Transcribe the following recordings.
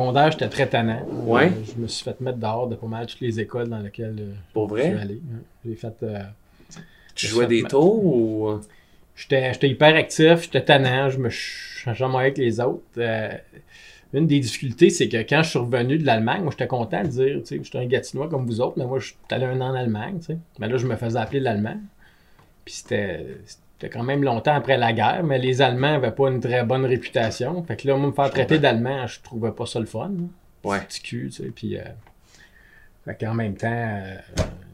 secondaire, j'étais très tannant. Ouais. Euh, je me suis fait mettre dehors de pas mal toutes les écoles dans lesquelles euh, Pour je suis allé. hein. J'ai fait. euh, Tu jouais des tours ou? J'étais j'étais hyper actif, j'étais tannant, je me changeais avec les autres. Euh, une des difficultés, c'est que quand je suis revenu de l'Allemagne, moi j'étais content de dire, tu sais, j'étais un Gatinois comme vous autres, mais moi j'étais allé un an en Allemagne, tu sais. Mais là, je me faisais appeler l'Allemand. Puis c'était c'était quand même longtemps après la guerre, mais les Allemands n'avaient pas une très bonne réputation. Fait que là, moi, me faire traiter d'Allemand, je trouvais pas ça le fun. Ouais. Petit cul, tu sais. Puis, euh, fait qu'en même temps, euh,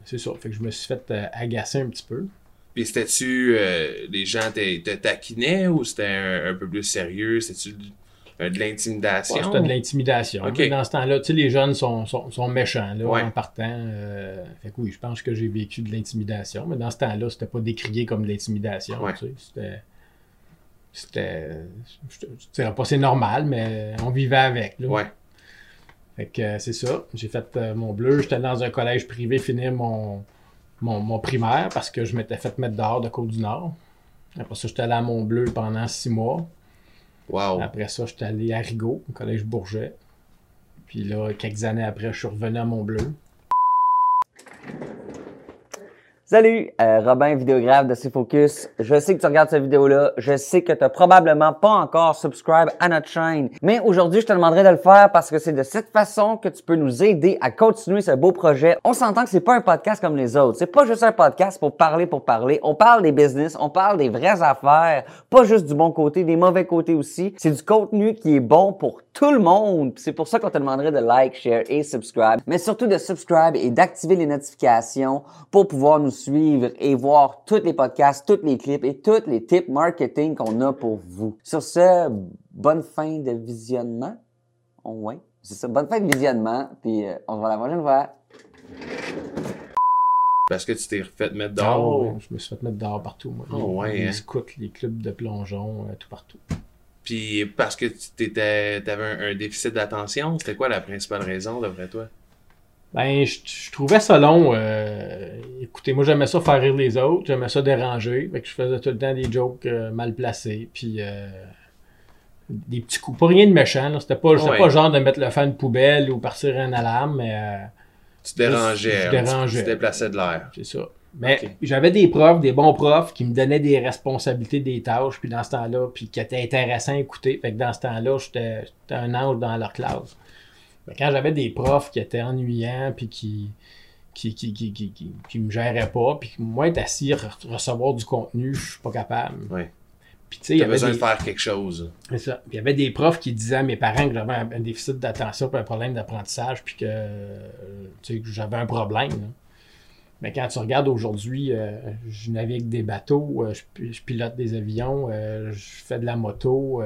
c'est ça. Fait que je me suis fait euh, agacer un petit peu. Puis c'était-tu. les gens te, taquinaient ou c'était un, un peu plus sérieux? C'était-tu euh, de l'intimidation? Ouais, C'était de l'intimidation. Dans ce temps-là, tu sais, les jeunes sont, sont, sont méchants là, Ouais. en partant. euh, fait que oui, je pense que j'ai vécu de l'intimidation, mais dans ce temps-là, c'était pas décrié comme de l'intimidation. Ouais. tu sais, C'était. C'était. Je dirais pas c'est normal, mais on vivait avec. Là. Ouais. Fait que euh, c'est ça. J'ai fait mon bleu. J'étais dans un collège privé finir mon, mon, mon primaire parce que je m'étais fait mettre dehors de Côte-du-Nord. Après ça, j'étais allé à mon bleu pendant six mois. Wow. Après ça, j'étais allé à Rigaud, au collège Bourget. Puis là, quelques années après, je suis revenu à Mont-Bleu. Salut, euh, Robin, vidéographe de C-Focus. Je sais que tu regardes cette vidéo-là. Je sais que tu n'as probablement pas encore subscribe à notre chaîne. Mais aujourd'hui, je te demanderai de le faire parce que c'est de cette façon que tu peux nous aider à continuer ce beau projet. On s'entend que c'est pas un podcast comme les autres. C'est pas juste un podcast pour parler pour parler. On parle des business, on parle des vraies affaires. Pas juste du bon côté, des mauvais côtés aussi. C'est du contenu qui est bon pour tout le monde. C'est pour ça qu'on te demanderait de like, share et subscribe. Mais surtout de subscribe et d'activer les notifications pour pouvoir nous suivre et voir tous les podcasts, tous les clips et tous les tips marketing qu'on a pour vous. Sur ce, bonne fin de visionnement. Oh, ouais, c'est ça. Bonne fin de visionnement. Puis euh, on se voit la prochaine fois. Parce que tu t'es refait mettre dehors. ouais, je me suis fait mettre dehors partout. Moi. Oh, ouais, les hein. scouts, les clubs de plongeon, euh, tout partout. Puis parce que tu avais un, un déficit d'attention, c'était quoi la principale raison, d'après toi? Ben, je, je trouvais ça long. euh, écoutez, moi, j'aimais ça faire rire les autres. J'aimais ça déranger. Fait que je faisais tout le temps des jokes euh, mal placés. Puis euh, des petits coups. Pas rien de méchant. là. C'était pas, Ouais. pas genre de mettre le fan de poubelle ou partir un alarme, mais euh, Tu te dérangeais, Je hein, dérangeais. tu te déplaçais de l'air. c'est ça. Mais j'avais des profs, des bons profs, qui me donnaient des responsabilités, des tâches, puis dans ce temps-là, puis qui étaient intéressants à écouter. Fait que dans ce temps-là, j'étais un ange dans leur classe. Mais quand j'avais des profs qui étaient ennuyants, puis qui qui, qui, qui, qui, me géraient pas, puis que moi, être assis, re- recevoir du contenu, je suis pas capable. Ouais. Puis tu sais, il y avait besoin des... de faire quelque chose. C'est ça. Il y avait des profs qui disaient à mes parents que j'avais un, déficit d'attention puis un problème d'apprentissage puis que, tu sais, que j'avais un problème. là. Mais quand tu regardes aujourd'hui, euh, je navigue des bateaux, euh, je, pi- je pilote des avions, euh, je fais de la moto,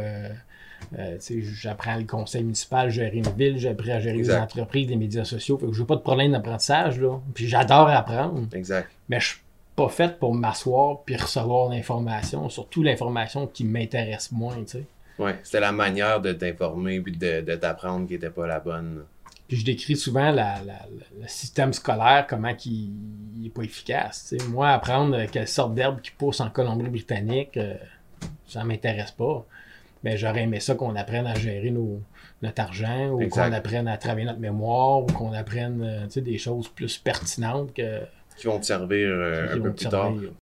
j'apprends le conseil municipal, gérer une ville, j'apprends à gérer Exact. des entreprises, des médias sociaux. Fait que j'ai pas de problème d'apprentissage. là. Puis j'adore apprendre, Exact. mais je suis pas fait pour m'asseoir puis recevoir l'information, surtout l'information qui m'intéresse moins, tu sais. Ouais. C'était la manière de t'informer puis de, de t'apprendre qui était pas la bonne. Puis je décris souvent la- la- la- le système scolaire, comment il n'est pas efficace. Moi, apprendre euh, quelle sorte d'herbe qui pousse en Colombie-Britannique, euh, ça m'intéresse pas. Mais j'aurais aimé ça qu'on apprenne à gérer nos, notre argent, ou qu'on apprenne à travailler notre mémoire, ou qu'on apprenne euh, des choses plus pertinentes que Qui vont te servir euh, un peu plus tard. servir.